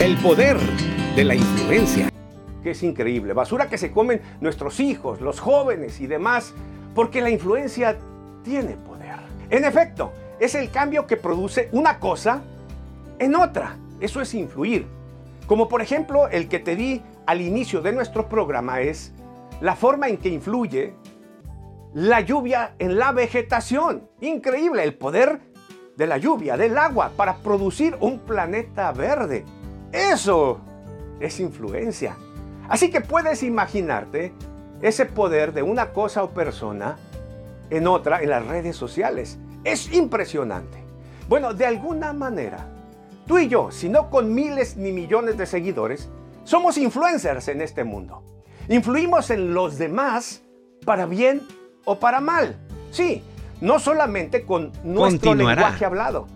El poder de la influencia. Que es increíble. Basura que se comen nuestros hijos, los jóvenes y demás, porque la influencia tiene poder. En efecto, es el cambio que produce una cosa en otra. Eso es influir. Como por ejemplo el que te di al inicio de nuestro programa es la forma en que influye la lluvia en la vegetación. Increíble el poder de la lluvia, del agua, para producir un planeta verde. Eso es influencia. Así que puedes imaginarte ese poder de una cosa o persona en otra en las redes sociales. Es impresionante. Bueno, de alguna manera, tú y yo, si no con miles ni millones de seguidores, somos influencers en este mundo. Influimos en los demás para bien o para mal. Sí, no solamente con nuestro lenguaje hablado,